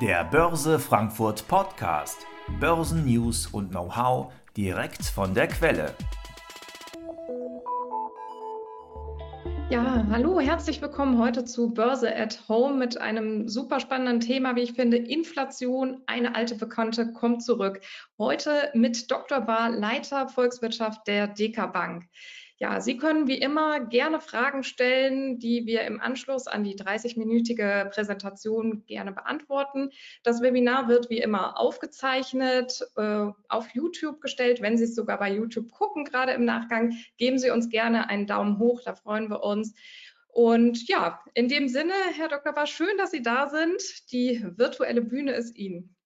Der Börse Frankfurt Podcast. Börsennews und Know-how direkt von der Quelle. Ja, hallo, herzlich willkommen heute zu Börse at Home mit einem super spannenden Thema, wie ich finde. Inflation, eine alte Bekannte, kommt zurück. Heute mit Dr. Bar, Leiter Volkswirtschaft der DK Bank. Ja, Sie können wie immer gerne Fragen stellen, die wir im Anschluss an die 30-minütige Präsentation gerne beantworten. Das Webinar wird wie immer aufgezeichnet, äh, auf YouTube gestellt. Wenn Sie es sogar bei YouTube gucken, gerade im Nachgang, geben Sie uns gerne einen Daumen hoch, da freuen wir uns. Und ja, in dem Sinne, Herr Dr. War, schön, dass Sie da sind. Die virtuelle Bühne ist Ihnen.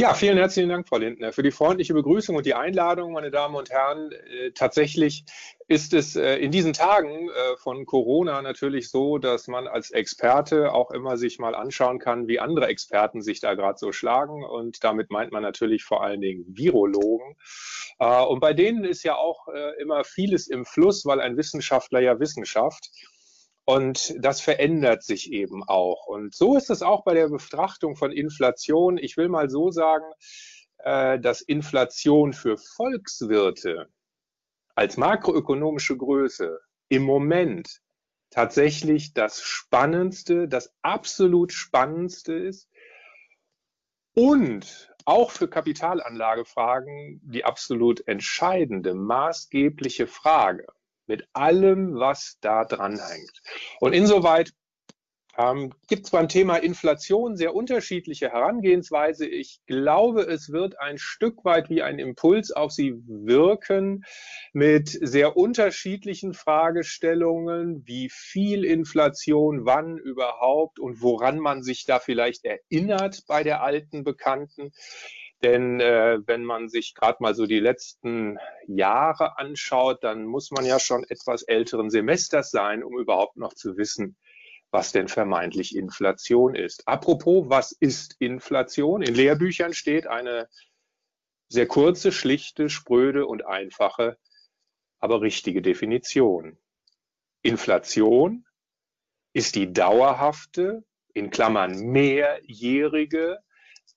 Ja, vielen herzlichen Dank, Frau Lindner, für die freundliche Begrüßung und die Einladung, meine Damen und Herren. Äh, tatsächlich ist es äh, in diesen Tagen äh, von Corona natürlich so, dass man als Experte auch immer sich mal anschauen kann, wie andere Experten sich da gerade so schlagen. Und damit meint man natürlich vor allen Dingen Virologen. Und bei denen ist ja auch immer vieles im Fluss, weil ein Wissenschaftler ja Wissenschaft. Und das verändert sich eben auch. Und so ist es auch bei der Betrachtung von Inflation. Ich will mal so sagen, äh, dass Inflation für Volkswirte als makroökonomische Größe im Moment tatsächlich das Spannendste, das absolut Spannendste ist und auch für Kapitalanlagefragen die absolut entscheidende, maßgebliche Frage mit allem, was da dran hängt. Und insoweit ähm, gibt es beim Thema Inflation sehr unterschiedliche Herangehensweise. Ich glaube, es wird ein Stück weit wie ein Impuls auf Sie wirken mit sehr unterschiedlichen Fragestellungen, wie viel Inflation, wann überhaupt und woran man sich da vielleicht erinnert bei der alten Bekannten. Denn äh, wenn man sich gerade mal so die letzten Jahre anschaut, dann muss man ja schon etwas älteren Semesters sein, um überhaupt noch zu wissen, was denn vermeintlich Inflation ist. Apropos, was ist Inflation? In Lehrbüchern steht eine sehr kurze, schlichte, spröde und einfache, aber richtige Definition. Inflation ist die dauerhafte, in Klammern mehrjährige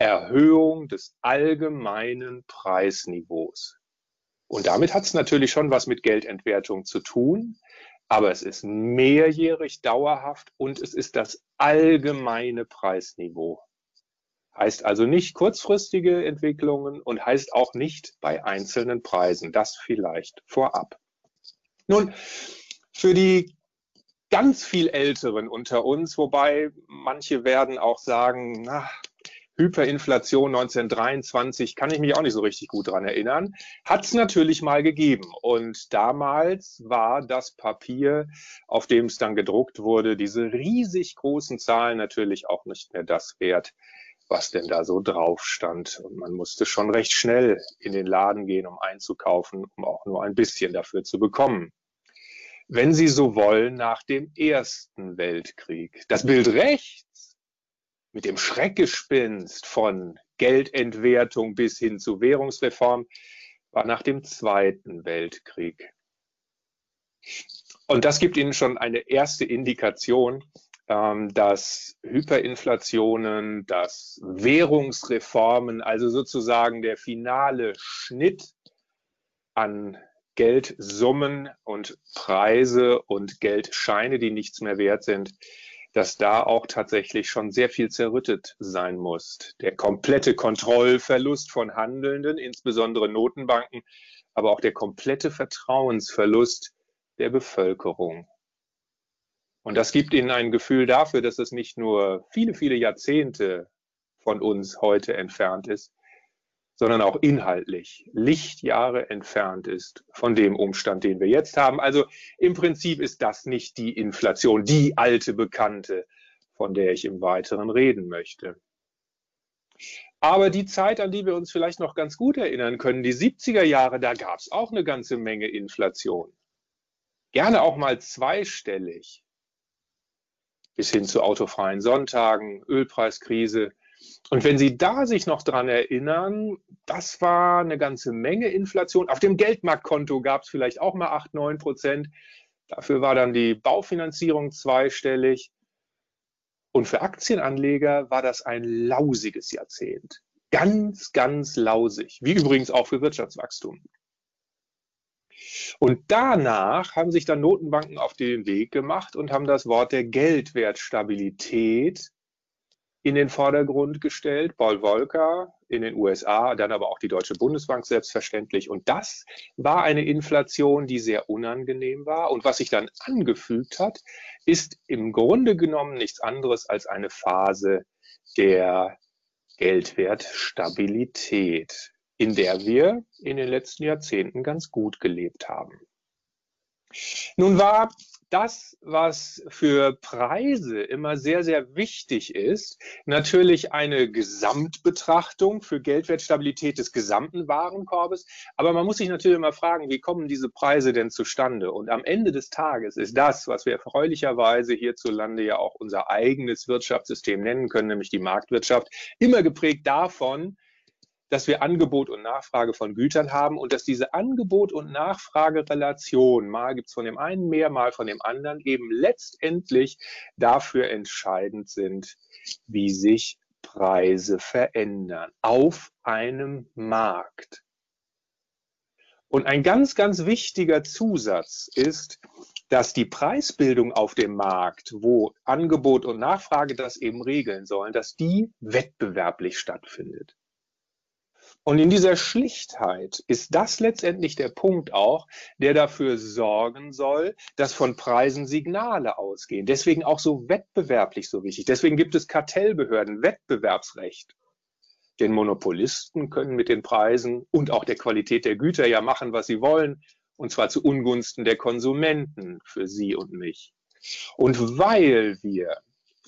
Erhöhung des allgemeinen Preisniveaus. Und damit hat es natürlich schon was mit Geldentwertung zu tun, aber es ist mehrjährig dauerhaft und es ist das allgemeine Preisniveau. Heißt also nicht kurzfristige Entwicklungen und heißt auch nicht bei einzelnen Preisen. Das vielleicht vorab. Nun, für die ganz viel Älteren unter uns, wobei manche werden auch sagen, na, Hyperinflation 1923, kann ich mich auch nicht so richtig gut dran erinnern, hat es natürlich mal gegeben. Und damals war das Papier, auf dem es dann gedruckt wurde, diese riesig großen Zahlen natürlich auch nicht mehr das wert, was denn da so drauf stand. Und man musste schon recht schnell in den Laden gehen, um einzukaufen, um auch nur ein bisschen dafür zu bekommen wenn Sie so wollen, nach dem Ersten Weltkrieg. Das Bild rechts mit dem Schreckgespinst von Geldentwertung bis hin zu Währungsreform war nach dem Zweiten Weltkrieg. Und das gibt Ihnen schon eine erste Indikation, ähm, dass Hyperinflationen, dass Währungsreformen, also sozusagen der finale Schnitt an Geldsummen und Preise und Geldscheine, die nichts mehr wert sind, dass da auch tatsächlich schon sehr viel zerrüttet sein muss. Der komplette Kontrollverlust von Handelnden, insbesondere Notenbanken, aber auch der komplette Vertrauensverlust der Bevölkerung. Und das gibt ihnen ein Gefühl dafür, dass es nicht nur viele, viele Jahrzehnte von uns heute entfernt ist, sondern auch inhaltlich Lichtjahre entfernt ist von dem Umstand, den wir jetzt haben. Also im Prinzip ist das nicht die Inflation, die alte Bekannte, von der ich im Weiteren reden möchte. Aber die Zeit, an die wir uns vielleicht noch ganz gut erinnern können, die 70er Jahre, da gab es auch eine ganze Menge Inflation. Gerne auch mal zweistellig. Bis hin zu autofreien Sonntagen, Ölpreiskrise, und wenn Sie da sich noch dran erinnern, das war eine ganze Menge Inflation. Auf dem Geldmarktkonto gab es vielleicht auch mal 8, 9 Prozent. Dafür war dann die Baufinanzierung zweistellig. Und für Aktienanleger war das ein lausiges Jahrzehnt. Ganz, ganz lausig, wie übrigens auch für Wirtschaftswachstum. Und danach haben sich dann Notenbanken auf den Weg gemacht und haben das Wort der Geldwertstabilität in den Vordergrund gestellt. Paul Volcker in den USA, dann aber auch die Deutsche Bundesbank selbstverständlich. Und das war eine Inflation, die sehr unangenehm war. Und was sich dann angefügt hat, ist im Grunde genommen nichts anderes als eine Phase der Geldwertstabilität, in der wir in den letzten Jahrzehnten ganz gut gelebt haben. Nun war das, was für Preise immer sehr, sehr wichtig ist, natürlich eine Gesamtbetrachtung für Geldwertstabilität des gesamten Warenkorbes. Aber man muss sich natürlich immer fragen, wie kommen diese Preise denn zustande? Und am Ende des Tages ist das, was wir erfreulicherweise hierzulande ja auch unser eigenes Wirtschaftssystem nennen können, nämlich die Marktwirtschaft, immer geprägt davon, dass wir Angebot und Nachfrage von Gütern haben und dass diese Angebot- und Nachfragerelation, mal gibt es von dem einen mehr, mal von dem anderen, eben letztendlich dafür entscheidend sind, wie sich Preise verändern auf einem Markt. Und ein ganz, ganz wichtiger Zusatz ist, dass die Preisbildung auf dem Markt, wo Angebot und Nachfrage das eben regeln sollen, dass die wettbewerblich stattfindet. Und in dieser Schlichtheit ist das letztendlich der Punkt auch, der dafür sorgen soll, dass von Preisen Signale ausgehen. Deswegen auch so wettbewerblich so wichtig. Deswegen gibt es Kartellbehörden, Wettbewerbsrecht. Denn Monopolisten können mit den Preisen und auch der Qualität der Güter ja machen, was sie wollen, und zwar zu Ungunsten der Konsumenten für Sie und mich. Und weil wir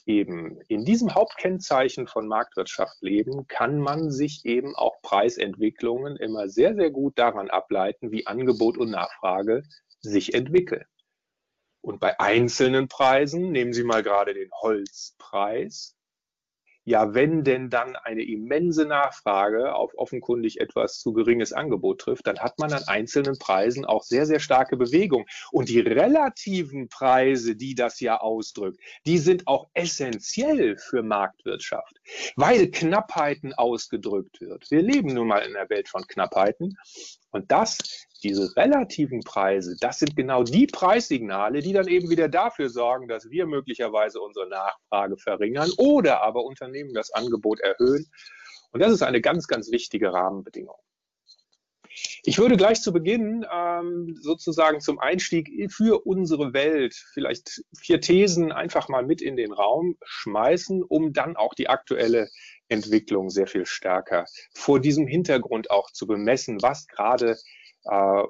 eben in diesem Hauptkennzeichen von Marktwirtschaft leben, kann man sich eben auch Preisentwicklungen immer sehr, sehr gut daran ableiten, wie Angebot und Nachfrage sich entwickeln. Und bei einzelnen Preisen, nehmen Sie mal gerade den Holzpreis, ja, wenn denn dann eine immense Nachfrage auf offenkundig etwas zu geringes Angebot trifft, dann hat man an einzelnen Preisen auch sehr, sehr starke Bewegung. Und die relativen Preise, die das ja ausdrückt, die sind auch essentiell für Marktwirtschaft, weil Knappheiten ausgedrückt wird. Wir leben nun mal in einer Welt von Knappheiten. Und das diese relativen Preise, das sind genau die Preissignale, die dann eben wieder dafür sorgen, dass wir möglicherweise unsere Nachfrage verringern oder aber Unternehmen das Angebot erhöhen. Und das ist eine ganz, ganz wichtige Rahmenbedingung. Ich würde gleich zu Beginn ähm, sozusagen zum Einstieg für unsere Welt vielleicht vier Thesen einfach mal mit in den Raum schmeißen, um dann auch die aktuelle Entwicklung sehr viel stärker vor diesem Hintergrund auch zu bemessen, was gerade äh,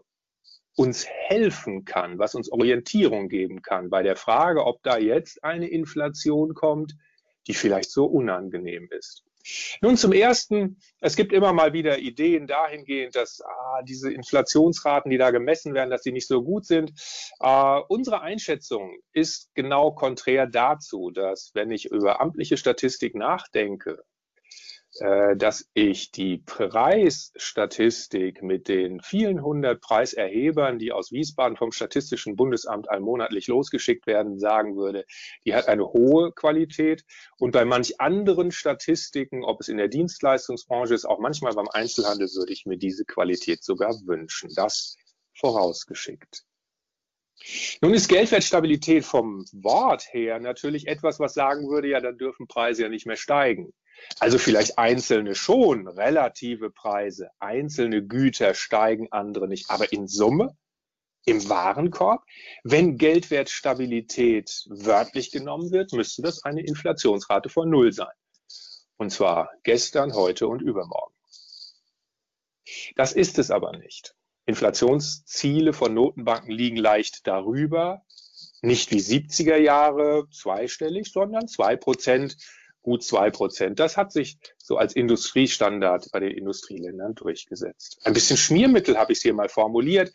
uns helfen kann, was uns Orientierung geben kann bei der Frage, ob da jetzt eine Inflation kommt, die vielleicht so unangenehm ist. Nun zum Ersten, es gibt immer mal wieder Ideen dahingehend, dass ah, diese Inflationsraten, die da gemessen werden, dass die nicht so gut sind. Äh, unsere Einschätzung ist genau konträr dazu, dass wenn ich über amtliche Statistik nachdenke, dass ich die Preisstatistik mit den vielen hundert Preiserhebern, die aus Wiesbaden vom Statistischen Bundesamt allmonatlich losgeschickt werden, sagen würde, die hat eine hohe Qualität. Und bei manch anderen Statistiken, ob es in der Dienstleistungsbranche ist, auch manchmal beim Einzelhandel, würde ich mir diese Qualität sogar wünschen. Das vorausgeschickt. Nun ist Geldwertstabilität vom Wort her natürlich etwas, was sagen würde, ja, dann dürfen Preise ja nicht mehr steigen. Also vielleicht einzelne schon, relative Preise, einzelne Güter steigen, andere nicht. Aber in Summe, im Warenkorb, wenn Geldwertstabilität wörtlich genommen wird, müsste das eine Inflationsrate von Null sein. Und zwar gestern, heute und übermorgen. Das ist es aber nicht. Inflationsziele von Notenbanken liegen leicht darüber, nicht wie 70er Jahre zweistellig, sondern zwei Prozent gut zwei Prozent. Das hat sich so als Industriestandard bei den Industrieländern durchgesetzt. Ein bisschen Schmiermittel habe ich es hier mal formuliert.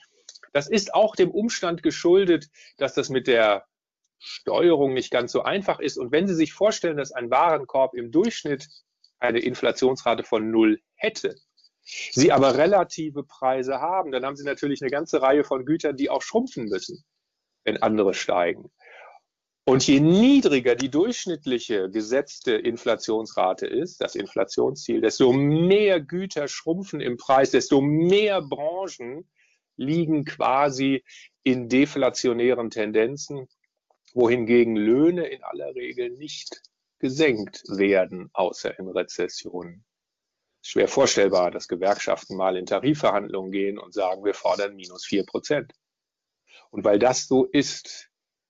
Das ist auch dem Umstand geschuldet, dass das mit der Steuerung nicht ganz so einfach ist. Und wenn Sie sich vorstellen, dass ein Warenkorb im Durchschnitt eine Inflationsrate von null hätte, Sie aber relative Preise haben, dann haben Sie natürlich eine ganze Reihe von Gütern, die auch schrumpfen müssen, wenn andere steigen. Und je niedriger die durchschnittliche gesetzte Inflationsrate ist, das Inflationsziel, desto mehr Güter schrumpfen im Preis, desto mehr Branchen liegen quasi in deflationären Tendenzen, wohingegen Löhne in aller Regel nicht gesenkt werden, außer in Rezessionen. Schwer vorstellbar, dass Gewerkschaften mal in Tarifverhandlungen gehen und sagen, wir fordern minus vier Prozent. Und weil das so ist,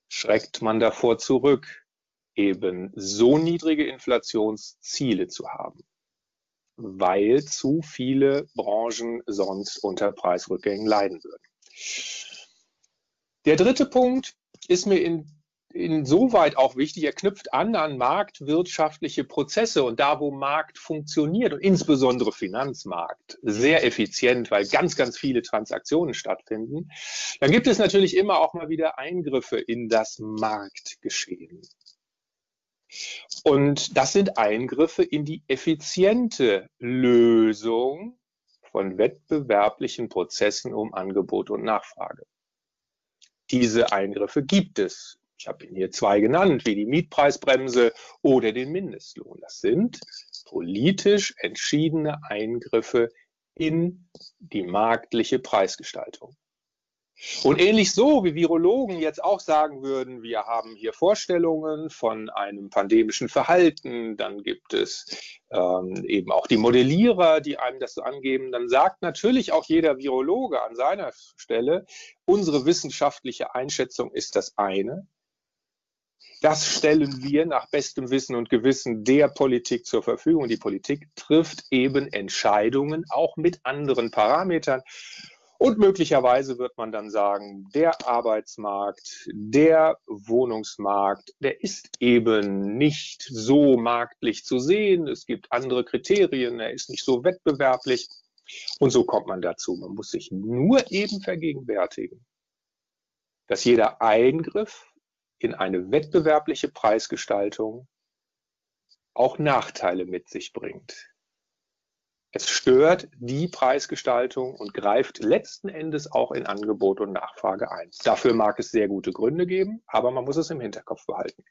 schreckt man davor zurück, eben so niedrige Inflationsziele zu haben, weil zu viele Branchen sonst unter Preisrückgängen leiden würden. Der dritte Punkt ist mir in insoweit auch wichtig, er knüpft an an marktwirtschaftliche Prozesse und da, wo Markt funktioniert und insbesondere Finanzmarkt sehr effizient, weil ganz, ganz viele Transaktionen stattfinden, dann gibt es natürlich immer auch mal wieder Eingriffe in das Marktgeschehen. Und das sind Eingriffe in die effiziente Lösung von wettbewerblichen Prozessen um Angebot und Nachfrage. Diese Eingriffe gibt es ich habe Ihnen hier zwei genannt, wie die Mietpreisbremse oder den Mindestlohn. Das sind politisch entschiedene Eingriffe in die marktliche Preisgestaltung. Und ähnlich so, wie Virologen jetzt auch sagen würden, wir haben hier Vorstellungen von einem pandemischen Verhalten, dann gibt es ähm, eben auch die Modellierer, die einem das so angeben, dann sagt natürlich auch jeder Virologe an seiner Stelle, unsere wissenschaftliche Einschätzung ist das eine, das stellen wir nach bestem Wissen und Gewissen der Politik zur Verfügung. Die Politik trifft eben Entscheidungen auch mit anderen Parametern. Und möglicherweise wird man dann sagen, der Arbeitsmarkt, der Wohnungsmarkt, der ist eben nicht so marktlich zu sehen. Es gibt andere Kriterien, er ist nicht so wettbewerblich. Und so kommt man dazu. Man muss sich nur eben vergegenwärtigen, dass jeder Eingriff in eine wettbewerbliche Preisgestaltung auch Nachteile mit sich bringt. Es stört die Preisgestaltung und greift letzten Endes auch in Angebot und Nachfrage ein. Dafür mag es sehr gute Gründe geben, aber man muss es im Hinterkopf behalten.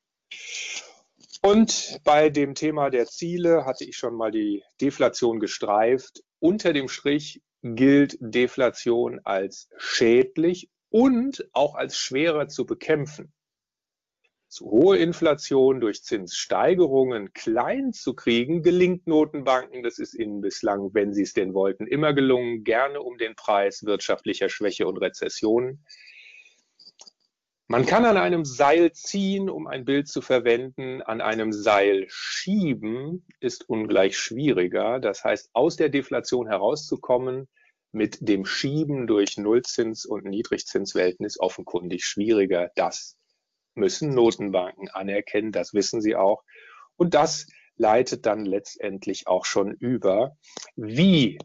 Und bei dem Thema der Ziele hatte ich schon mal die Deflation gestreift. Unter dem Strich gilt Deflation als schädlich und auch als schwerer zu bekämpfen zu hohe Inflation durch Zinssteigerungen klein zu kriegen, gelingt Notenbanken, das ist ihnen bislang, wenn sie es denn wollten, immer gelungen, gerne um den Preis wirtschaftlicher Schwäche und Rezessionen. Man kann an einem Seil ziehen, um ein Bild zu verwenden. An einem Seil schieben ist ungleich schwieriger. Das heißt, aus der Deflation herauszukommen mit dem Schieben durch Nullzins- und Niedrigzinswelten ist offenkundig schwieriger. Das müssen Notenbanken anerkennen, das wissen sie auch. Und das leitet dann letztendlich auch schon über, wie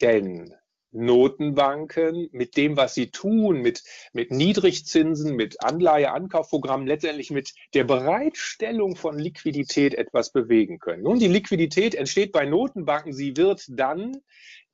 denn Notenbanken mit dem, was sie tun, mit, mit Niedrigzinsen, mit Anleiheankaufprogrammen, letztendlich mit der Bereitstellung von Liquidität etwas bewegen können. Nun, die Liquidität entsteht bei Notenbanken, sie wird dann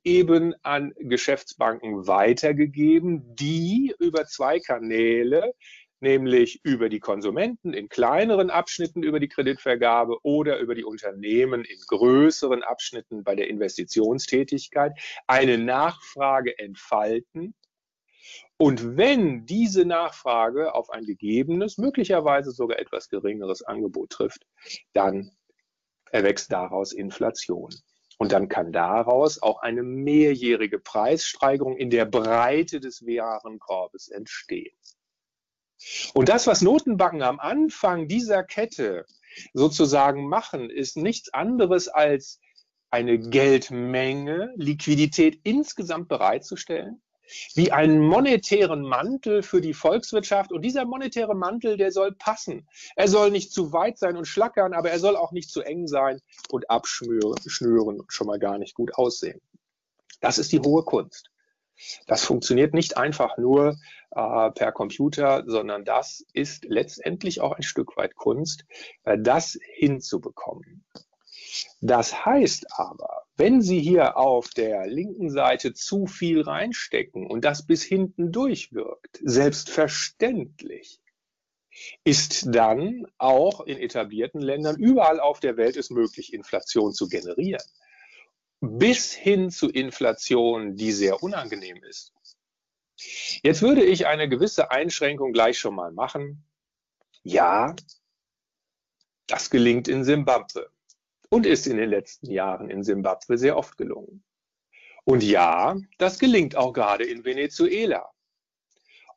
eben an Geschäftsbanken weitergegeben, die über zwei Kanäle nämlich über die Konsumenten in kleineren Abschnitten über die Kreditvergabe oder über die Unternehmen in größeren Abschnitten bei der Investitionstätigkeit eine Nachfrage entfalten. Und wenn diese Nachfrage auf ein gegebenes, möglicherweise sogar etwas geringeres Angebot trifft, dann erwächst daraus Inflation. Und dann kann daraus auch eine mehrjährige Preissteigerung in der Breite des Warenkorbes entstehen. Und das, was Notenbanken am Anfang dieser Kette sozusagen machen, ist nichts anderes als eine Geldmenge, Liquidität insgesamt bereitzustellen, wie einen monetären Mantel für die Volkswirtschaft. Und dieser monetäre Mantel, der soll passen. Er soll nicht zu weit sein und schlackern, aber er soll auch nicht zu eng sein und abschnüren und schon mal gar nicht gut aussehen. Das ist die hohe Kunst. Das funktioniert nicht einfach nur äh, per Computer, sondern das ist letztendlich auch ein Stück weit Kunst, äh, das hinzubekommen. Das heißt aber, wenn Sie hier auf der linken Seite zu viel reinstecken und das bis hinten durchwirkt, selbstverständlich ist dann auch in etablierten Ländern überall auf der Welt es möglich, Inflation zu generieren. Bis hin zu Inflation, die sehr unangenehm ist. Jetzt würde ich eine gewisse Einschränkung gleich schon mal machen. Ja, das gelingt in Simbabwe und ist in den letzten Jahren in Simbabwe sehr oft gelungen. Und ja, das gelingt auch gerade in Venezuela.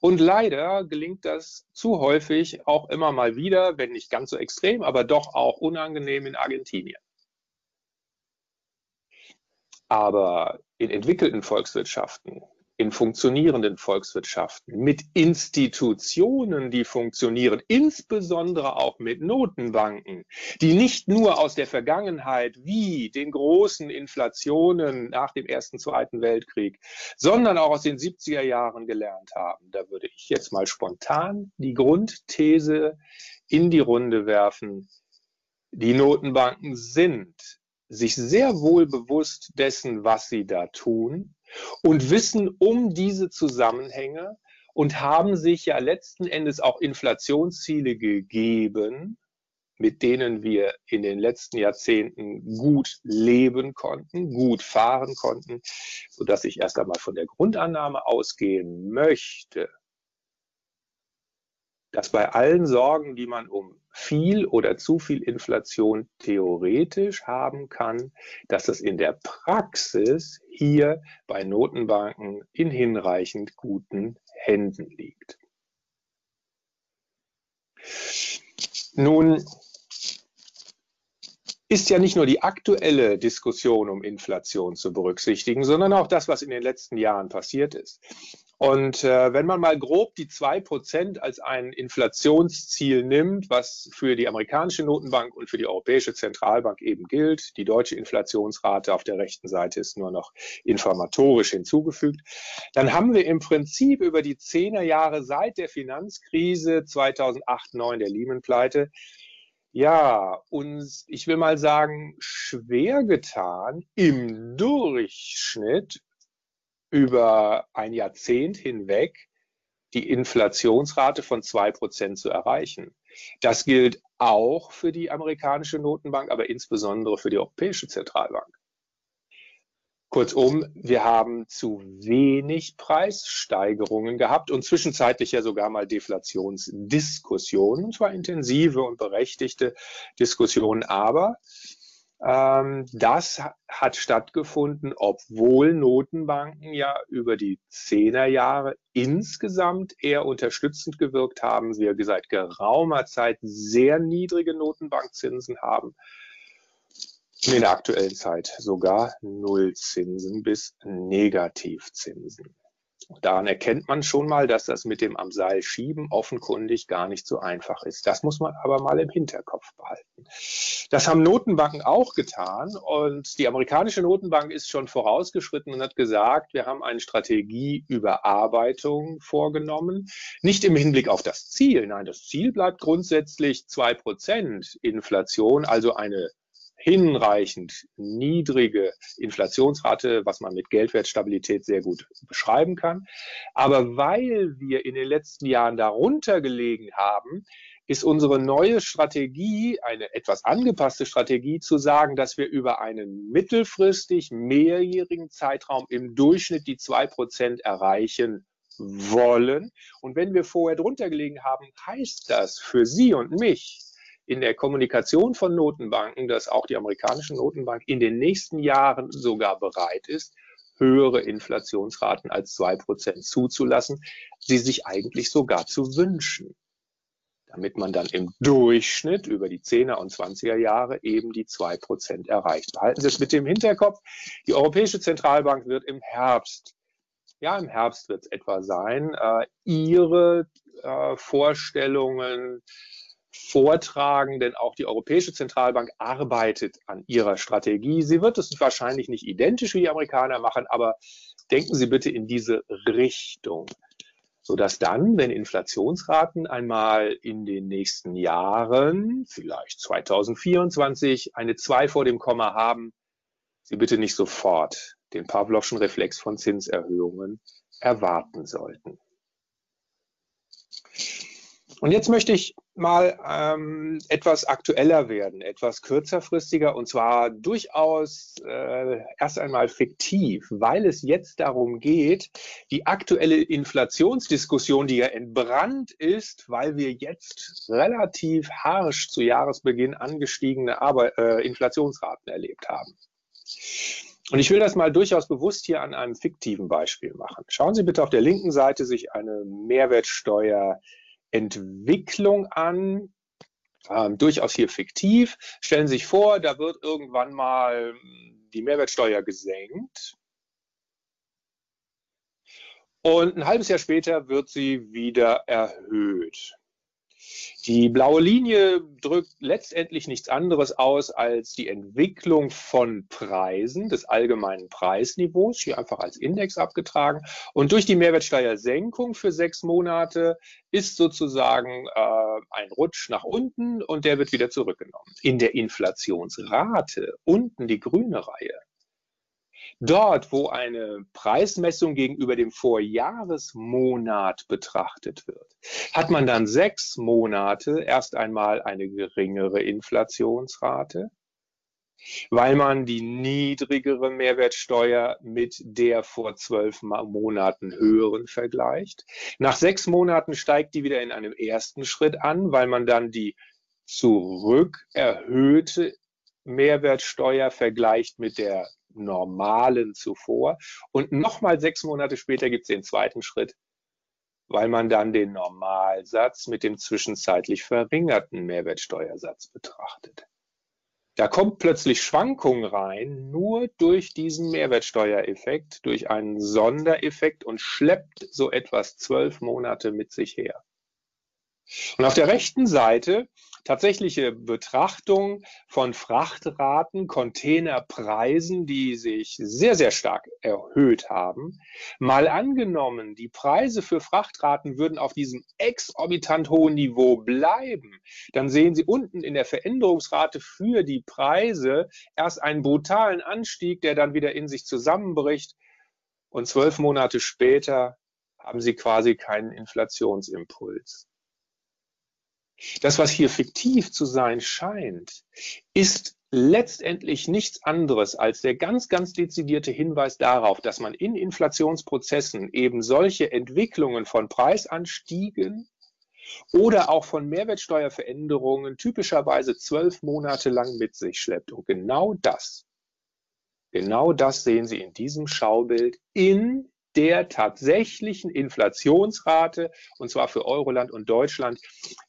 Und leider gelingt das zu häufig auch immer mal wieder, wenn nicht ganz so extrem, aber doch auch unangenehm in Argentinien. Aber in entwickelten Volkswirtschaften in funktionierenden Volkswirtschaften, mit Institutionen, die funktionieren, insbesondere auch mit Notenbanken, die nicht nur aus der Vergangenheit wie den großen Inflationen nach dem Ersten, Zweiten Weltkrieg, sondern auch aus den 70er Jahren gelernt haben. Da würde ich jetzt mal spontan die Grundthese in die Runde werfen. Die Notenbanken sind sich sehr wohl bewusst dessen, was sie da tun und wissen um diese Zusammenhänge und haben sich ja letzten Endes auch Inflationsziele gegeben, mit denen wir in den letzten Jahrzehnten gut leben konnten, gut fahren konnten, sodass ich erst einmal von der Grundannahme ausgehen möchte, dass bei allen Sorgen, die man um viel oder zu viel Inflation theoretisch haben kann, dass es in der Praxis hier bei Notenbanken in hinreichend guten Händen liegt. Nun ist ja nicht nur die aktuelle Diskussion um Inflation zu berücksichtigen, sondern auch das, was in den letzten Jahren passiert ist. Und äh, wenn man mal grob die zwei Prozent als ein Inflationsziel nimmt, was für die amerikanische Notenbank und für die Europäische Zentralbank eben gilt, die deutsche Inflationsrate auf der rechten Seite ist nur noch informatorisch hinzugefügt, dann haben wir im Prinzip über die Zehnerjahre seit der Finanzkrise 2008-9 der Lehman-Pleite ja, uns, ich will mal sagen, schwer getan, im Durchschnitt über ein Jahrzehnt hinweg die Inflationsrate von zwei Prozent zu erreichen. Das gilt auch für die amerikanische Notenbank, aber insbesondere für die Europäische Zentralbank. Kurzum, wir haben zu wenig Preissteigerungen gehabt und zwischenzeitlich ja sogar mal Deflationsdiskussionen, und zwar intensive und berechtigte Diskussionen, aber das hat stattgefunden, obwohl Notenbanken ja über die Zehnerjahre insgesamt eher unterstützend gewirkt haben. Wir seit geraumer Zeit sehr niedrige Notenbankzinsen haben. In der aktuellen Zeit sogar Nullzinsen bis Negativzinsen. Daran erkennt man schon mal, dass das mit dem am Seil schieben offenkundig gar nicht so einfach ist. Das muss man aber mal im Hinterkopf behalten. Das haben Notenbanken auch getan und die amerikanische Notenbank ist schon vorausgeschritten und hat gesagt, wir haben eine Strategieüberarbeitung vorgenommen. Nicht im Hinblick auf das Ziel. Nein, das Ziel bleibt grundsätzlich zwei Prozent Inflation, also eine hinreichend niedrige Inflationsrate, was man mit Geldwertstabilität sehr gut beschreiben kann. Aber weil wir in den letzten Jahren darunter gelegen haben, ist unsere neue Strategie, eine etwas angepasste Strategie, zu sagen, dass wir über einen mittelfristig mehrjährigen Zeitraum im Durchschnitt die zwei Prozent erreichen wollen. Und wenn wir vorher drunter gelegen haben, heißt das für Sie und mich, in der Kommunikation von Notenbanken, dass auch die amerikanische Notenbank in den nächsten Jahren sogar bereit ist, höhere Inflationsraten als zwei Prozent zuzulassen, sie sich eigentlich sogar zu wünschen, damit man dann im Durchschnitt über die 10er und 20er Jahre eben die zwei Prozent erreicht. Behalten Sie es mit dem Hinterkopf. Die Europäische Zentralbank wird im Herbst, ja, im Herbst wird es etwa sein, äh, ihre äh, Vorstellungen vortragen, denn auch die Europäische Zentralbank arbeitet an ihrer Strategie. Sie wird es wahrscheinlich nicht identisch wie die Amerikaner machen, aber denken Sie bitte in diese Richtung, sodass dann, wenn Inflationsraten einmal in den nächsten Jahren, vielleicht 2024, eine 2 vor dem Komma haben, Sie bitte nicht sofort den Pavlovschen Reflex von Zinserhöhungen erwarten sollten. Und jetzt möchte ich mal ähm, etwas aktueller werden, etwas kürzerfristiger und zwar durchaus äh, erst einmal fiktiv, weil es jetzt darum geht, die aktuelle Inflationsdiskussion, die ja entbrannt ist, weil wir jetzt relativ harsch zu Jahresbeginn angestiegene Arbeit, äh, Inflationsraten erlebt haben. Und ich will das mal durchaus bewusst hier an einem fiktiven Beispiel machen. Schauen Sie bitte auf der linken Seite sich eine Mehrwertsteuer Entwicklung an, ähm, durchaus hier fiktiv. Stellen Sie sich vor, da wird irgendwann mal die Mehrwertsteuer gesenkt. Und ein halbes Jahr später wird sie wieder erhöht. Die blaue Linie drückt letztendlich nichts anderes aus als die Entwicklung von Preisen des allgemeinen Preisniveaus, hier einfach als Index abgetragen. Und durch die Mehrwertsteuersenkung für sechs Monate ist sozusagen äh, ein Rutsch nach unten und der wird wieder zurückgenommen. In der Inflationsrate, unten die grüne Reihe, Dort, wo eine Preismessung gegenüber dem Vorjahresmonat betrachtet wird, hat man dann sechs Monate erst einmal eine geringere Inflationsrate, weil man die niedrigere Mehrwertsteuer mit der vor zwölf Monaten höheren vergleicht. Nach sechs Monaten steigt die wieder in einem ersten Schritt an, weil man dann die zurück erhöhte Mehrwertsteuer vergleicht mit der normalen zuvor. Und nochmal sechs Monate später gibt es den zweiten Schritt, weil man dann den Normalsatz mit dem zwischenzeitlich verringerten Mehrwertsteuersatz betrachtet. Da kommt plötzlich Schwankung rein, nur durch diesen Mehrwertsteuereffekt, durch einen Sondereffekt und schleppt so etwas zwölf Monate mit sich her. Und auf der rechten Seite tatsächliche Betrachtung von Frachtraten, Containerpreisen, die sich sehr, sehr stark erhöht haben. Mal angenommen, die Preise für Frachtraten würden auf diesem exorbitant hohen Niveau bleiben, dann sehen Sie unten in der Veränderungsrate für die Preise erst einen brutalen Anstieg, der dann wieder in sich zusammenbricht. Und zwölf Monate später haben Sie quasi keinen Inflationsimpuls. Das, was hier fiktiv zu sein scheint, ist letztendlich nichts anderes als der ganz, ganz dezidierte Hinweis darauf, dass man in Inflationsprozessen eben solche Entwicklungen von Preisanstiegen oder auch von Mehrwertsteuerveränderungen typischerweise zwölf Monate lang mit sich schleppt. Und genau das, genau das sehen Sie in diesem Schaubild in der tatsächlichen Inflationsrate, und zwar für Euroland und Deutschland.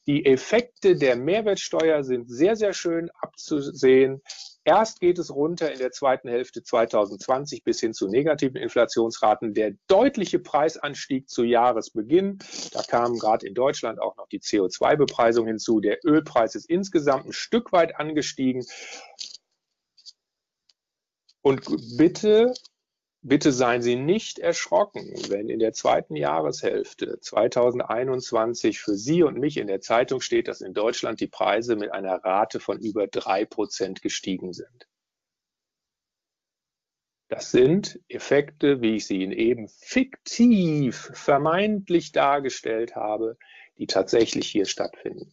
Die Effekte der Mehrwertsteuer sind sehr, sehr schön abzusehen. Erst geht es runter in der zweiten Hälfte 2020 bis hin zu negativen Inflationsraten. Der deutliche Preisanstieg zu Jahresbeginn, da kam gerade in Deutschland auch noch die CO2-Bepreisung hinzu. Der Ölpreis ist insgesamt ein Stück weit angestiegen. Und bitte Bitte seien Sie nicht erschrocken, wenn in der zweiten Jahreshälfte 2021 für Sie und mich in der Zeitung steht, dass in Deutschland die Preise mit einer Rate von über drei Prozent gestiegen sind. Das sind Effekte, wie ich sie Ihnen eben fiktiv, vermeintlich dargestellt habe, die tatsächlich hier stattfinden.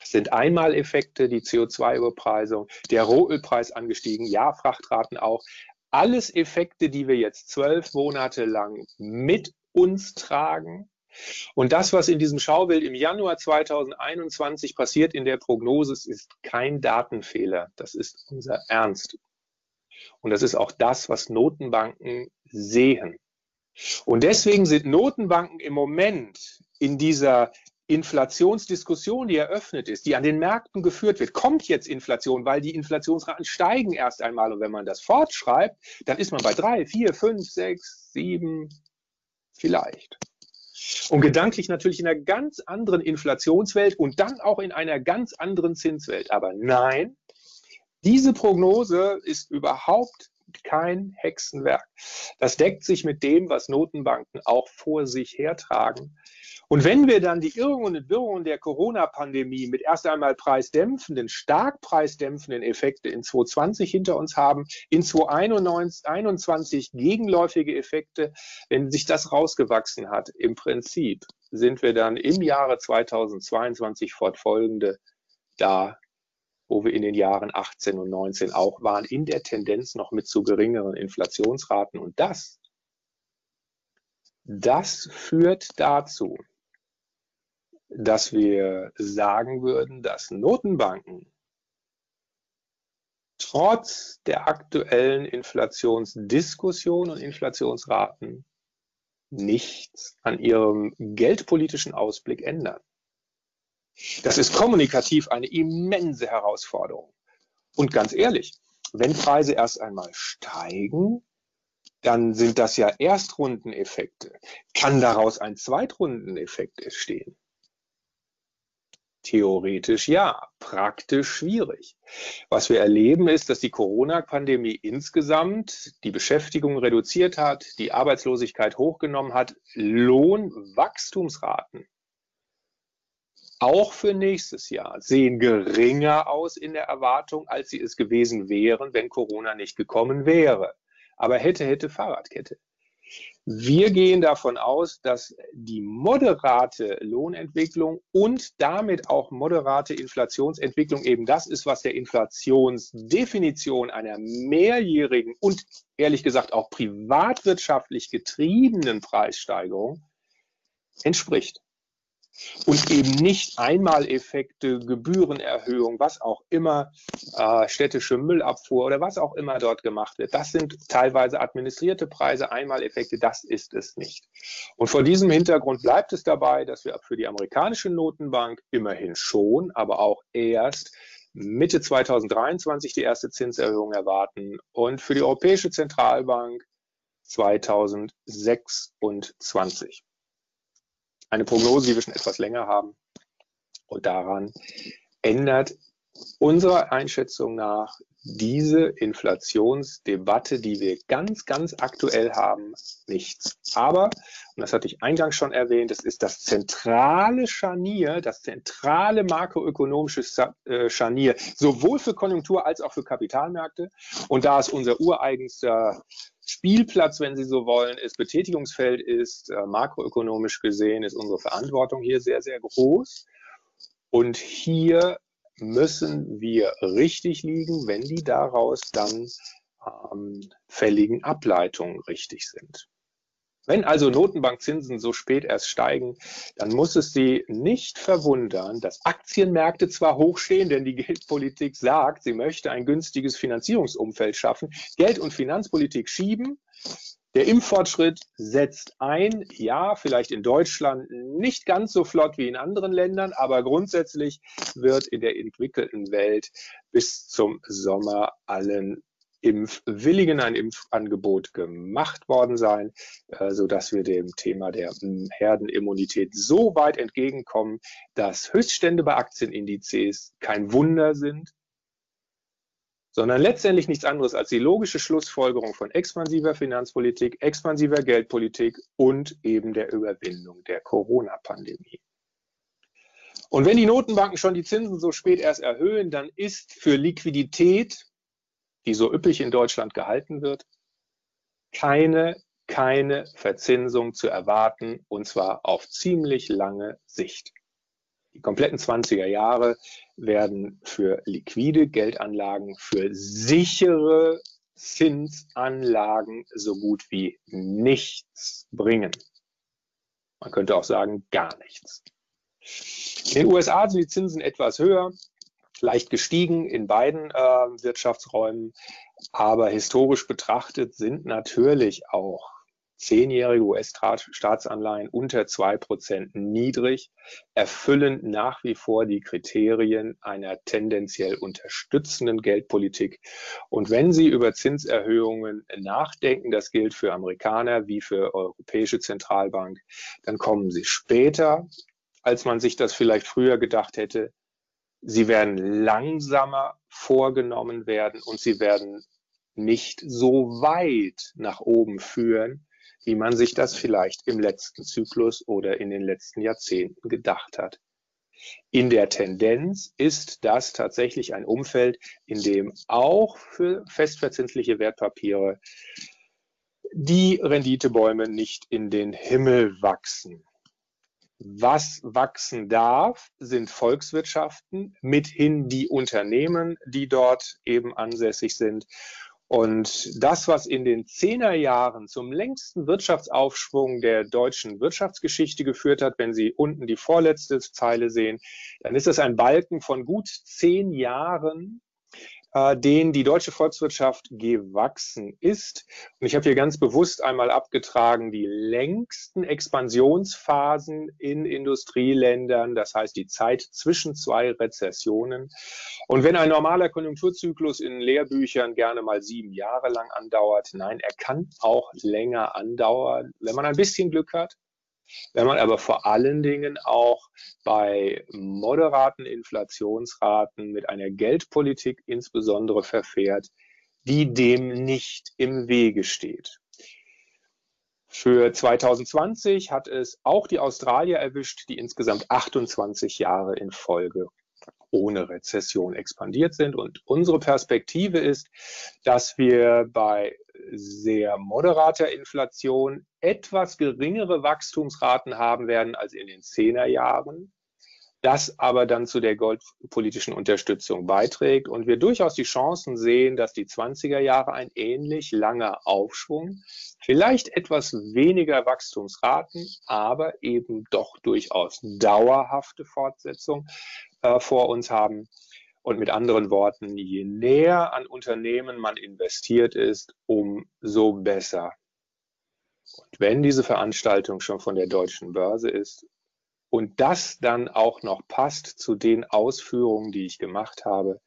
Das sind Einmaleffekte, die CO2-Überpreisung, der Rohölpreis angestiegen, ja, Frachtraten auch, alles Effekte, die wir jetzt zwölf Monate lang mit uns tragen. Und das, was in diesem Schaubild im Januar 2021 passiert in der Prognose, ist kein Datenfehler. Das ist unser Ernst. Und das ist auch das, was Notenbanken sehen. Und deswegen sind Notenbanken im Moment in dieser Inflationsdiskussion, die eröffnet ist, die an den Märkten geführt wird, kommt jetzt Inflation, weil die Inflationsraten steigen erst einmal. Und wenn man das fortschreibt, dann ist man bei drei, vier, fünf, sechs, sieben, vielleicht. Und gedanklich natürlich in einer ganz anderen Inflationswelt und dann auch in einer ganz anderen Zinswelt. Aber nein, diese Prognose ist überhaupt kein Hexenwerk. Das deckt sich mit dem, was Notenbanken auch vor sich hertragen. Und wenn wir dann die Irrungen und Wirrungen der Corona-Pandemie mit erst einmal preisdämpfenden, stark preisdämpfenden Effekte in 2020 hinter uns haben, in 2021 gegenläufige Effekte, wenn sich das rausgewachsen hat, im Prinzip sind wir dann im Jahre 2022 fortfolgende da, wo wir in den Jahren 18 und 19 auch waren, in der Tendenz noch mit zu geringeren Inflationsraten. Und das, das führt dazu, dass wir sagen würden, dass Notenbanken trotz der aktuellen Inflationsdiskussion und Inflationsraten nichts an ihrem geldpolitischen Ausblick ändern. Das ist kommunikativ eine immense Herausforderung. Und ganz ehrlich, wenn Preise erst einmal steigen, dann sind das ja Erstrundeneffekte. Kann daraus ein Zweitrundeneffekt entstehen? Theoretisch ja, praktisch schwierig. Was wir erleben ist, dass die Corona-Pandemie insgesamt die Beschäftigung reduziert hat, die Arbeitslosigkeit hochgenommen hat, Lohnwachstumsraten auch für nächstes Jahr sehen geringer aus in der Erwartung, als sie es gewesen wären, wenn Corona nicht gekommen wäre. Aber hätte, hätte Fahrradkette. Wir gehen davon aus, dass die moderate Lohnentwicklung und damit auch moderate Inflationsentwicklung eben das ist, was der Inflationsdefinition einer mehrjährigen und ehrlich gesagt auch privatwirtschaftlich getriebenen Preissteigerung entspricht und eben nicht Einmaleffekte, Gebührenerhöhung, was auch immer, äh, städtische Müllabfuhr oder was auch immer dort gemacht wird. Das sind teilweise administrierte Preise, Einmaleffekte, das ist es nicht. Und vor diesem Hintergrund bleibt es dabei, dass wir für die amerikanische Notenbank immerhin schon, aber auch erst Mitte 2023 die erste Zinserhöhung erwarten und für die Europäische Zentralbank 2026 eine Prognose, die wir schon etwas länger haben. Und daran ändert unserer Einschätzung nach diese Inflationsdebatte, die wir ganz, ganz aktuell haben, nichts. Aber, und das hatte ich eingangs schon erwähnt, es ist das zentrale Scharnier, das zentrale makroökonomische äh, Scharnier, sowohl für Konjunktur als auch für Kapitalmärkte. Und da es unser ureigenster Spielplatz, wenn Sie so wollen, ist, Betätigungsfeld ist, äh, makroökonomisch gesehen, ist unsere Verantwortung hier sehr, sehr groß. Und hier müssen wir richtig liegen, wenn die daraus dann ähm, fälligen Ableitungen richtig sind. Wenn also Notenbankzinsen so spät erst steigen, dann muss es Sie nicht verwundern, dass Aktienmärkte zwar hochstehen, denn die Geldpolitik sagt, sie möchte ein günstiges Finanzierungsumfeld schaffen, Geld- und Finanzpolitik schieben. Der Impffortschritt setzt ein, ja, vielleicht in Deutschland nicht ganz so flott wie in anderen Ländern, aber grundsätzlich wird in der entwickelten Welt bis zum Sommer allen Impfwilligen ein Impfangebot gemacht worden sein, äh, so dass wir dem Thema der hm, Herdenimmunität so weit entgegenkommen, dass Höchststände bei Aktienindizes kein Wunder sind, sondern letztendlich nichts anderes als die logische Schlussfolgerung von expansiver Finanzpolitik, expansiver Geldpolitik und eben der Überwindung der Corona-Pandemie. Und wenn die Notenbanken schon die Zinsen so spät erst erhöhen, dann ist für Liquidität die so üppig in Deutschland gehalten wird, keine, keine Verzinsung zu erwarten, und zwar auf ziemlich lange Sicht. Die kompletten 20er Jahre werden für liquide Geldanlagen, für sichere Zinsanlagen so gut wie nichts bringen. Man könnte auch sagen, gar nichts. In den USA sind die Zinsen etwas höher leicht gestiegen in beiden äh, Wirtschaftsräumen. Aber historisch betrachtet sind natürlich auch zehnjährige US-Staatsanleihen unter zwei Prozent niedrig, erfüllen nach wie vor die Kriterien einer tendenziell unterstützenden Geldpolitik. Und wenn Sie über Zinserhöhungen nachdenken, das gilt für Amerikaner wie für Europäische Zentralbank, dann kommen Sie später, als man sich das vielleicht früher gedacht hätte, Sie werden langsamer vorgenommen werden und sie werden nicht so weit nach oben führen, wie man sich das vielleicht im letzten Zyklus oder in den letzten Jahrzehnten gedacht hat. In der Tendenz ist das tatsächlich ein Umfeld, in dem auch für festverzinsliche Wertpapiere die Renditebäume nicht in den Himmel wachsen. Was wachsen darf, sind Volkswirtschaften, mithin die Unternehmen, die dort eben ansässig sind. Und das, was in den Zehnerjahren zum längsten Wirtschaftsaufschwung der deutschen Wirtschaftsgeschichte geführt hat, wenn Sie unten die vorletzte Zeile sehen, dann ist es ein Balken von gut zehn Jahren, äh, denen die deutsche Volkswirtschaft gewachsen ist. Und ich habe hier ganz bewusst einmal abgetragen die längsten Expansionsphasen in Industrieländern, das heißt die Zeit zwischen zwei Rezessionen. Und wenn ein normaler Konjunkturzyklus in Lehrbüchern gerne mal sieben Jahre lang andauert, nein, er kann auch länger andauern, wenn man ein bisschen Glück hat. Wenn man aber vor allen Dingen auch bei moderaten Inflationsraten mit einer Geldpolitik insbesondere verfährt, die dem nicht im Wege steht. Für 2020 hat es auch die Australier erwischt, die insgesamt 28 Jahre in Folge ohne Rezession expandiert sind. Und unsere Perspektive ist, dass wir bei sehr moderater Inflation etwas geringere Wachstumsraten haben werden als in den Zehnerjahren. Das aber dann zu der goldpolitischen Unterstützung beiträgt und wir durchaus die Chancen sehen, dass die 20er Jahre ein ähnlich langer Aufschwung, vielleicht etwas weniger Wachstumsraten, aber eben doch durchaus dauerhafte Fortsetzung äh, vor uns haben. Und mit anderen Worten, je näher an Unternehmen man investiert ist, umso besser. Und wenn diese Veranstaltung schon von der deutschen Börse ist und das dann auch noch passt zu den Ausführungen, die ich gemacht habe,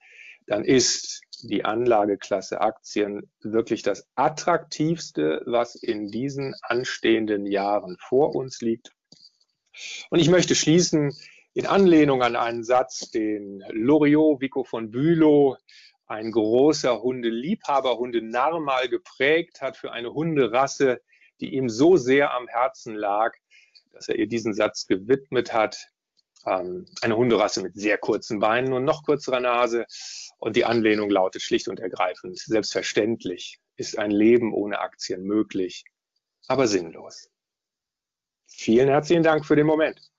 dann ist die Anlageklasse Aktien wirklich das attraktivste, was in diesen anstehenden Jahren vor uns liegt. Und ich möchte schließen in Anlehnung an einen Satz, den Loriot Vico von Bülow, ein großer Hundeliebhaber, Hundenarr mal geprägt hat für eine Hunderasse, die ihm so sehr am Herzen lag, dass er ihr diesen Satz gewidmet hat. Ähm, eine Hunderasse mit sehr kurzen Beinen und noch kürzerer Nase. Und die Anlehnung lautet schlicht und ergreifend, selbstverständlich ist ein Leben ohne Aktien möglich, aber sinnlos. Vielen herzlichen Dank für den Moment.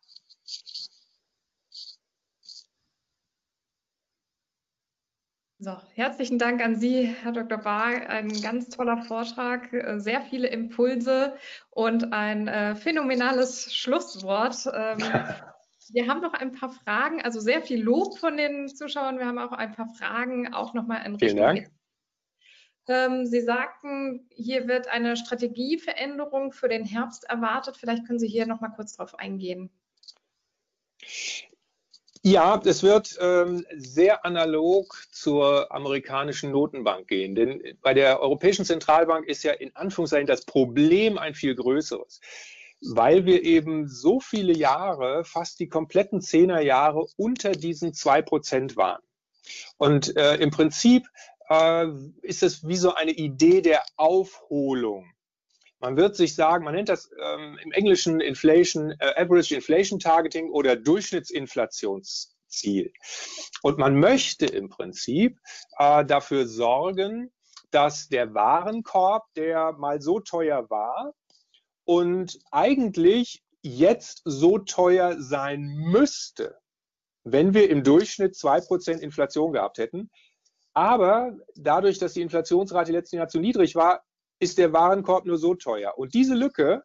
So, herzlichen Dank an Sie, Herr Dr. Bahr. Ein ganz toller Vortrag, äh, sehr viele Impulse und ein äh, phänomenales Schlusswort. Ähm, wir haben noch ein paar Fragen, also sehr viel Lob von den Zuschauern. Wir haben auch ein paar Fragen, auch nochmal in Richtung. Vielen Dank. Ähm, Sie sagten, hier wird eine Strategieveränderung für den Herbst erwartet. Vielleicht können Sie hier nochmal kurz drauf eingehen. Ja, es wird ähm, sehr analog zur amerikanischen Notenbank gehen. Denn bei der Europäischen Zentralbank ist ja in Anführungszeichen das Problem ein viel größeres, weil wir eben so viele Jahre, fast die kompletten Zehnerjahre unter diesen zwei Prozent waren. Und äh, im Prinzip äh, ist es wie so eine Idee der Aufholung. Man wird sich sagen, man nennt das ähm, im Englischen Inflation, äh, Average Inflation Targeting oder Durchschnittsinflationsziel. Und man möchte im Prinzip äh, dafür sorgen, dass der Warenkorb, der mal so teuer war und eigentlich jetzt so teuer sein müsste, wenn wir im Durchschnitt zwei Prozent Inflation gehabt hätten. Aber dadurch, dass die Inflationsrate letzten Jahr zu niedrig war, ist der Warenkorb nur so teuer. Und diese Lücke,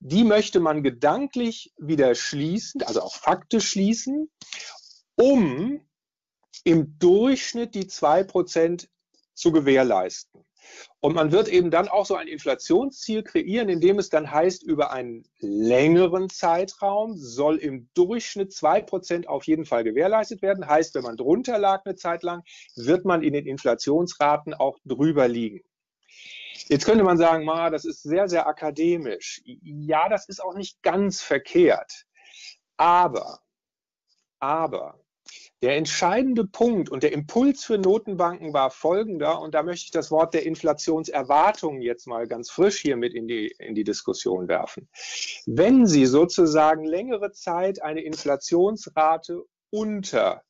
die möchte man gedanklich wieder schließen, also auch faktisch schließen, um im Durchschnitt die 2% zu gewährleisten. Und man wird eben dann auch so ein Inflationsziel kreieren, indem es dann heißt, über einen längeren Zeitraum soll im Durchschnitt 2% auf jeden Fall gewährleistet werden. Heißt, wenn man drunter lag eine Zeit lang, wird man in den Inflationsraten auch drüber liegen. Jetzt könnte man sagen, ma, das ist sehr, sehr akademisch. Ja, das ist auch nicht ganz verkehrt. Aber, aber, der entscheidende Punkt und der Impuls für Notenbanken war folgender, und da möchte ich das Wort der Inflationserwartungen jetzt mal ganz frisch hier mit in die, in die Diskussion werfen. Wenn Sie sozusagen längere Zeit eine Inflationsrate unter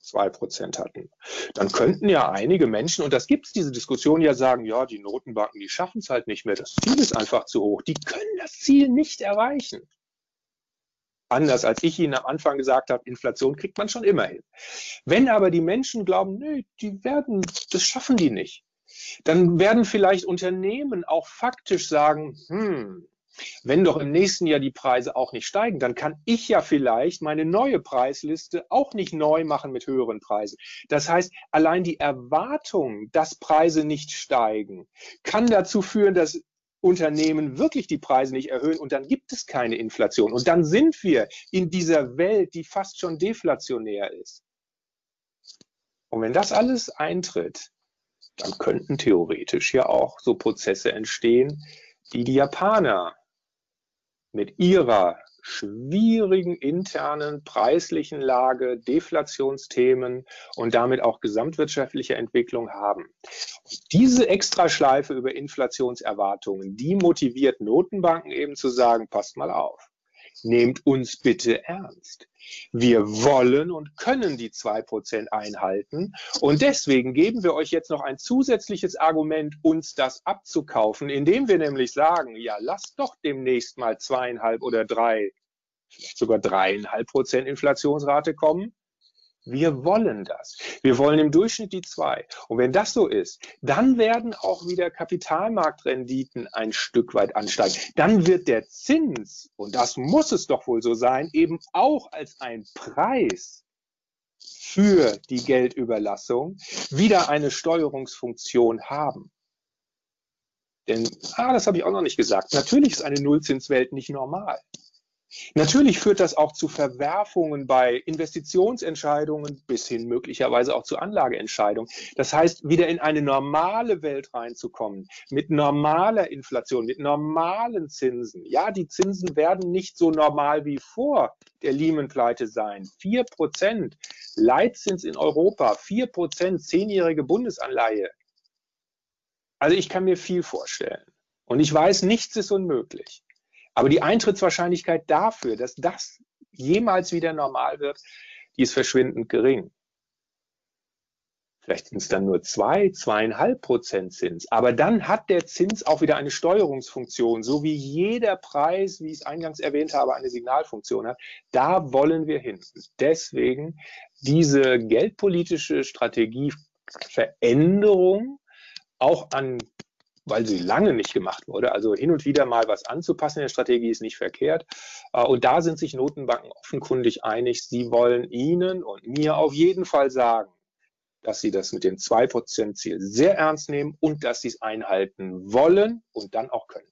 zwei Prozent hatten. Dann könnten ja einige Menschen, und das gibt es diese Diskussion ja sagen, ja, die Notenbanken, die schaffen es halt nicht mehr, das Ziel ist einfach zu hoch, die können das Ziel nicht erreichen. anders als ich Ihnen am Anfang gesagt habe, Inflation kriegt man schon immer hin. Wenn aber die Menschen glauben, nee, die werden, das schaffen die nicht, dann werden vielleicht Unternehmen auch faktisch sagen, hm, wenn doch im nächsten Jahr die Preise auch nicht steigen, dann kann ich ja vielleicht meine neue Preisliste auch nicht neu machen mit höheren Preisen. Das heißt, allein die Erwartung, dass Preise nicht steigen, kann dazu führen, dass Unternehmen wirklich die Preise nicht erhöhen und dann gibt es keine Inflation. Und dann sind wir in dieser Welt, die fast schon deflationär ist. Und wenn das alles eintritt, dann könnten theoretisch ja auch so Prozesse entstehen, die die Japaner mit ihrer schwierigen internen preislichen Lage, Deflationsthemen und damit auch gesamtwirtschaftliche Entwicklung haben. Diese Extraschleife über Inflationserwartungen, die motiviert Notenbanken eben zu sagen, passt mal auf. Nehmt uns bitte ernst. Wir wollen und können die zwei Prozent einhalten. Und deswegen geben wir euch jetzt noch ein zusätzliches Argument, uns das abzukaufen, indem wir nämlich sagen, ja, lasst doch demnächst mal zweieinhalb oder drei, vielleicht sogar dreieinhalb Prozent Inflationsrate kommen. Wir wollen das. Wir wollen im Durchschnitt die zwei. Und wenn das so ist, dann werden auch wieder Kapitalmarktrenditen ein Stück weit ansteigen. Dann wird der Zins, und das muss es doch wohl so sein, eben auch als ein Preis für die Geldüberlassung wieder eine Steuerungsfunktion haben. Denn, ah, das habe ich auch noch nicht gesagt, natürlich ist eine Nullzinswelt nicht normal. Natürlich führt das auch zu Verwerfungen bei Investitionsentscheidungen bis hin möglicherweise auch zu Anlageentscheidungen. Das heißt, wieder in eine normale Welt reinzukommen, mit normaler Inflation, mit normalen Zinsen. Ja, die Zinsen werden nicht so normal wie vor der Lehman-Pleite sein. Vier Prozent Leitzins in Europa, vier Prozent zehnjährige Bundesanleihe. Also ich kann mir viel vorstellen. Und ich weiß, nichts ist unmöglich. Aber die Eintrittswahrscheinlichkeit dafür, dass das jemals wieder normal wird, die ist verschwindend gering. Vielleicht sind es dann nur zwei, zweieinhalb Prozent Zins. Aber dann hat der Zins auch wieder eine Steuerungsfunktion, so wie jeder Preis, wie ich es eingangs erwähnt habe, eine Signalfunktion hat. Da wollen wir hin. Deswegen diese geldpolitische Strategieveränderung auch an weil sie lange nicht gemacht wurde. Also hin und wieder mal was anzupassen in der Strategie ist nicht verkehrt. Äh, und da sind sich Notenbanken offenkundig einig. Sie wollen Ihnen und mir auf jeden Fall sagen, dass sie das mit dem 2%-Ziel sehr ernst nehmen und dass sie es einhalten wollen und dann auch können.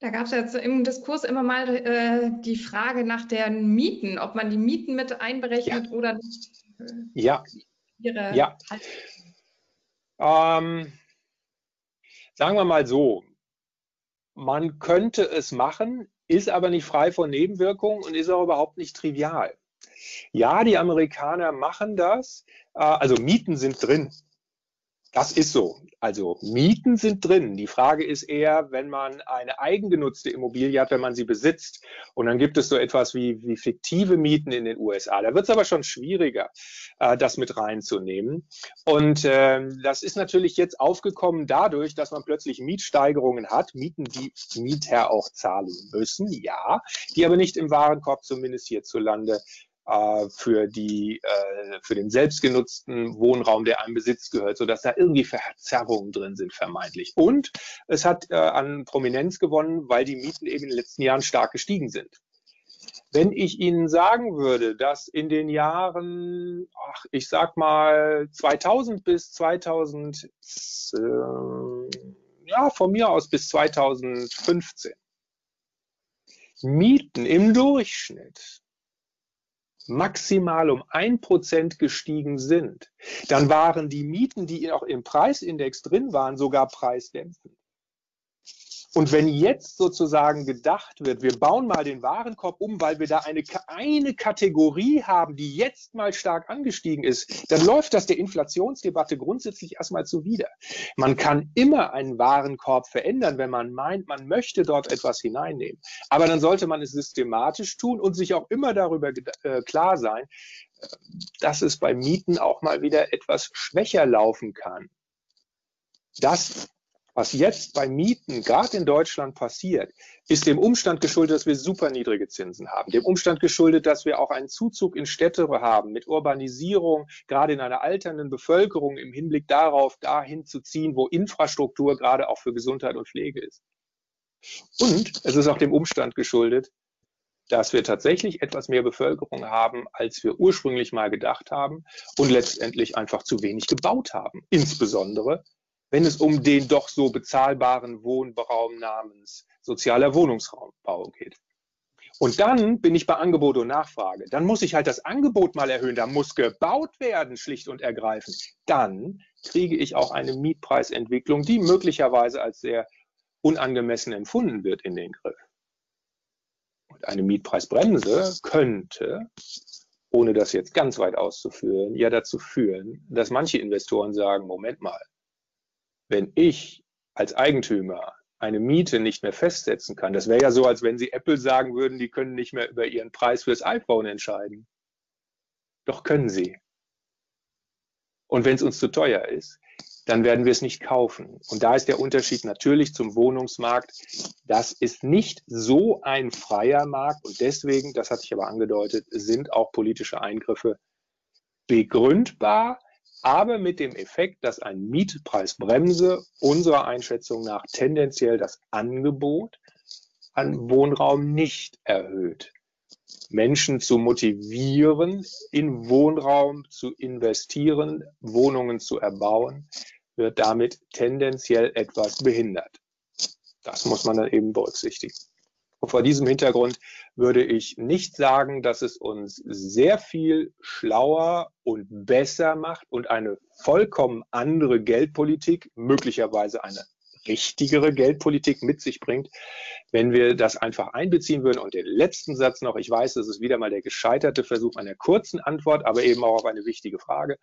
Da gab es jetzt im Diskurs immer mal äh, die Frage nach den Mieten, ob man die Mieten mit einberechnet ja. oder nicht. ja. Ja. Ähm, Sagen wir mal so, man könnte es machen, ist aber nicht frei von Nebenwirkungen und ist auch überhaupt nicht trivial. Ja, die Amerikaner machen das, äh, also Mieten sind drin. Das ist so. Also Mieten sind drin. Die Frage ist eher, wenn man eine eigengenutzte Immobilie hat, wenn man sie besitzt. Und dann gibt es so etwas wie, wie fiktive Mieten in den USA. Da wird es aber schon schwieriger, äh, das mit reinzunehmen. Und äh, das ist natürlich jetzt aufgekommen dadurch, dass man plötzlich Mietsteigerungen hat, Mieten, die Mieter auch zahlen müssen, ja, die aber nicht im Warenkorb zumindest hierzulande äh, für, die, äh, für den selbstgenutzten Wohnraum, der einem Besitz gehört, sodass da irgendwie Verzerrungen drin sind, vermeintlich. Und es hat äh, an Prominenz gewonnen, weil die Mieten eben in den letzten Jahren stark gestiegen sind. Wenn ich Ihnen sagen würde, dass in den Jahren, ach, ich sag mal 2000 bis 2000, äh, ja, von mir aus bis 2015, Mieten im Durchschnitt maximal um ein Prozent gestiegen sind, dann waren die Mieten, die auch im Preisindex drin waren, sogar preisdämpfend. Und wenn jetzt sozusagen gedacht wird, wir bauen mal den Warenkorb um, weil wir da eine, eine Kategorie haben, die jetzt mal stark angestiegen ist, dann läuft das der Inflationsdebatte grundsätzlich erstmal zuwider. Man kann immer einen Warenkorb verändern, wenn man meint, man möchte dort etwas hineinnehmen. Aber dann sollte man es systematisch tun und sich auch immer darüber äh, klar sein, äh, dass es bei Mieten auch mal wieder etwas schwächer laufen kann. Das Was jetzt bei Mieten, gerade in Deutschland passiert, ist dem Umstand geschuldet, dass wir super niedrige Zinsen haben. Dem Umstand geschuldet, dass wir auch einen Zuzug in Städte haben mit Urbanisierung, gerade in einer alternden Bevölkerung im Hinblick darauf, dahin zu ziehen, wo Infrastruktur gerade auch für Gesundheit und Pflege ist. Und es ist auch dem Umstand geschuldet, dass wir tatsächlich etwas mehr Bevölkerung haben, als wir ursprünglich mal gedacht haben und letztendlich einfach zu wenig gebaut haben. Insbesondere, wenn es um den doch so bezahlbaren Wohnraum namens sozialer Wohnungsraumbau geht. Und dann bin ich bei Angebot und Nachfrage. Dann muss ich halt das Angebot mal erhöhen. Da muss gebaut werden, schlicht und ergreifend. Dann kriege ich auch eine Mietpreisentwicklung, die möglicherweise als sehr unangemessen empfunden wird in den Griff. Und eine Mietpreisbremse könnte, ohne das jetzt ganz weit auszuführen, ja dazu führen, dass manche Investoren sagen, Moment mal, wenn ich als Eigentümer eine Miete nicht mehr festsetzen kann, das wäre ja so, als wenn Sie Apple sagen würden, die können nicht mehr über ihren Preis fürs iPhone entscheiden. Doch können sie. Und wenn es uns zu teuer ist, dann werden wir es nicht kaufen. Und da ist der Unterschied natürlich zum Wohnungsmarkt. Das ist nicht so ein freier Markt und deswegen, das hatte ich aber angedeutet, sind auch politische Eingriffe begründbar, aber mit dem Effekt, dass ein Mietpreisbremse unserer Einschätzung nach tendenziell das Angebot an Wohnraum nicht erhöht. Menschen zu motivieren, in Wohnraum zu investieren, Wohnungen zu erbauen, wird damit tendenziell etwas behindert. Das muss man dann eben berücksichtigen. Und vor diesem Hintergrund würde ich nicht sagen, dass es uns sehr viel schlauer und besser macht und eine vollkommen andere Geldpolitik, möglicherweise eine richtigere Geldpolitik mit sich bringt, wenn wir das einfach einbeziehen würden. Und den letzten Satz noch, ich weiß, das ist wieder mal der gescheiterte Versuch einer kurzen Antwort, aber eben auch auf eine wichtige Frage.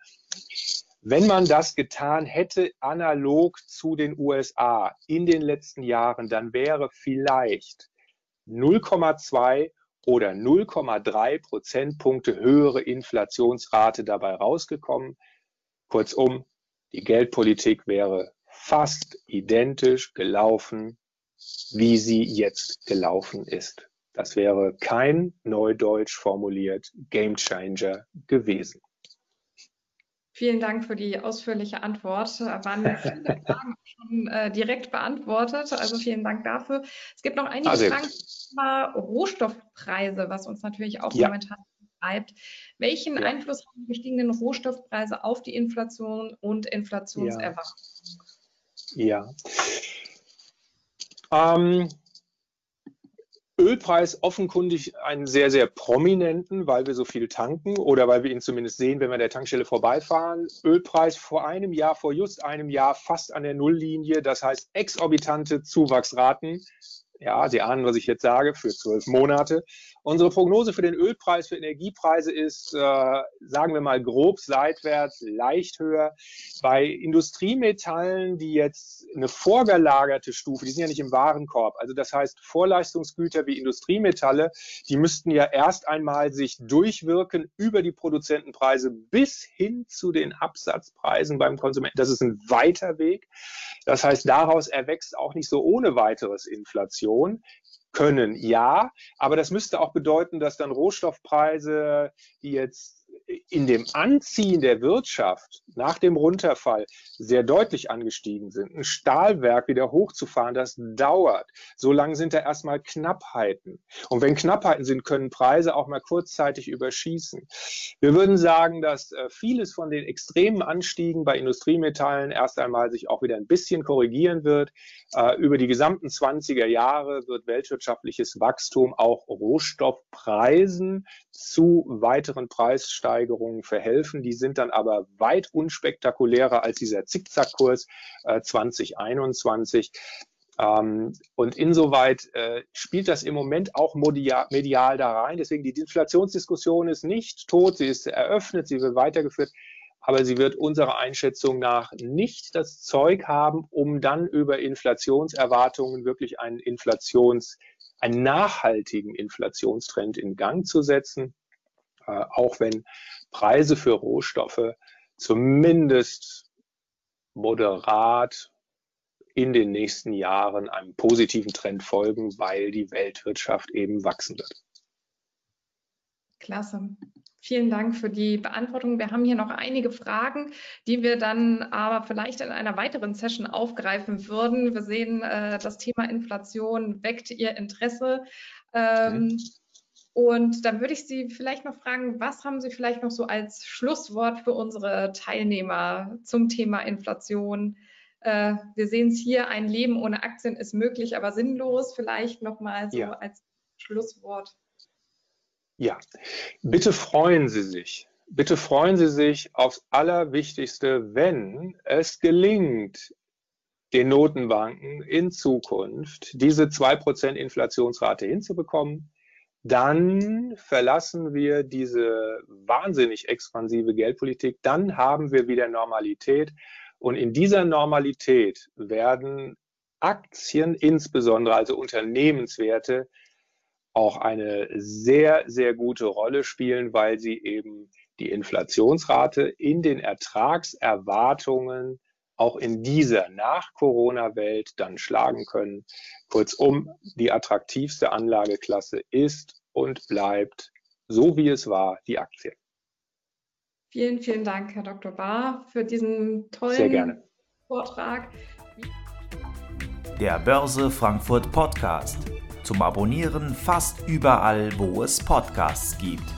Wenn man das getan hätte, analog zu den USA in den letzten Jahren, dann wäre vielleicht 0,2 oder 0,3 Prozentpunkte höhere Inflationsrate dabei rausgekommen. Kurzum, die Geldpolitik wäre fast identisch gelaufen, wie sie jetzt gelaufen ist. Das wäre kein neudeutsch formuliert Gamechanger gewesen. Vielen Dank für die ausführliche Antwort. Da waren viele Fragen schon äh, direkt beantwortet. Also vielen Dank dafür. Es gibt noch einige also, Fragen zum Thema Rohstoffpreise, was uns natürlich auch ja. momentan treibt. Welchen ja. Einfluss haben die gestiegenen Rohstoffpreise auf die Inflation und Inflationserwartung? Ja. ja. Ähm, Ölpreis offenkundig einen sehr, sehr prominenten, weil wir so viel tanken oder weil wir ihn zumindest sehen, wenn wir an der Tankstelle vorbeifahren. Ölpreis vor einem Jahr, vor just einem Jahr fast an der Nulllinie. Das heißt exorbitante Zuwachsraten. Ja, Sie ahnen, was ich jetzt sage, für zwölf Monate. Unsere Prognose für den Ölpreis, für Energiepreise ist, äh, sagen wir mal, grob seitwärts, leicht höher. Bei Industriemetallen, die jetzt eine vorgelagerte Stufe, die sind ja nicht im Warenkorb, also das heißt Vorleistungsgüter wie Industriemetalle, die müssten ja erst einmal sich durchwirken über die Produzentenpreise bis hin zu den Absatzpreisen beim Konsumenten. Das ist ein weiter Weg. Das heißt, daraus erwächst auch nicht so ohne weiteres Inflation können, ja, aber das müsste auch bedeuten, dass dann Rohstoffpreise, die jetzt in dem Anziehen der Wirtschaft nach dem Runterfall sehr deutlich angestiegen sind. Ein Stahlwerk wieder hochzufahren, das dauert. So lange sind da erstmal Knappheiten. Und wenn Knappheiten sind, können Preise auch mal kurzzeitig überschießen. Wir würden sagen, dass äh, vieles von den extremen Anstiegen bei Industriemetallen erst einmal sich auch wieder ein bisschen korrigieren wird. Äh, über die gesamten 20er Jahre wird weltwirtschaftliches Wachstum auch Rohstoffpreisen zu weiteren Preissteigerungen Preissteigerungen verhelfen. Die sind dann aber weit unspektakulärer als dieser Zickzackkurs äh, 2021. Ähm, und insoweit äh, spielt das im Moment auch medial, medial da rein. Deswegen die Inflationsdiskussion ist nicht tot, sie ist eröffnet, sie wird weitergeführt aber sie wird unserer Einschätzung nach nicht das Zeug haben, um dann über Inflationserwartungen wirklich einen Inflations, einen nachhaltigen Inflationstrend in Gang zu setzen. Äh, auch wenn Preise für Rohstoffe zumindest moderat in den nächsten Jahren einem positiven Trend folgen, weil die Weltwirtschaft eben wachsen wird. Klasse. Vielen Dank für die Beantwortung. Wir haben hier noch einige Fragen, die wir dann aber vielleicht in einer weiteren Session aufgreifen würden. Wir sehen, äh, das Thema Inflation weckt Ihr Interesse. Ähm, mhm. Und dann würde ich Sie vielleicht noch fragen, was haben Sie vielleicht noch so als Schlusswort für unsere Teilnehmer zum Thema Inflation? Äh, wir sehen es hier, ein Leben ohne Aktien ist möglich, aber sinnlos. Vielleicht noch mal so ja. als Schlusswort. Ja, bitte freuen Sie sich. Bitte freuen Sie sich aufs Allerwichtigste, wenn es gelingt, den Notenbanken in Zukunft diese 2% Inflationsrate hinzubekommen, dann verlassen wir diese wahnsinnig expansive Geldpolitik, dann haben wir wieder Normalität. Und in dieser Normalität werden Aktien insbesondere, also Unternehmenswerte, auch eine sehr, sehr gute Rolle spielen, weil sie eben die Inflationsrate in den Ertragserwartungen auch in dieser Nach-Corona-Welt dann schlagen können. Kurzum, die attraktivste Anlageklasse ist und bleibt, so wie es war, die Aktie. Vielen, vielen Dank, Herr Dr. Bahr, für diesen tollen Vortrag. Der Börse Frankfurt Podcast zum Abonnieren fast überall, wo es Podcasts gibt.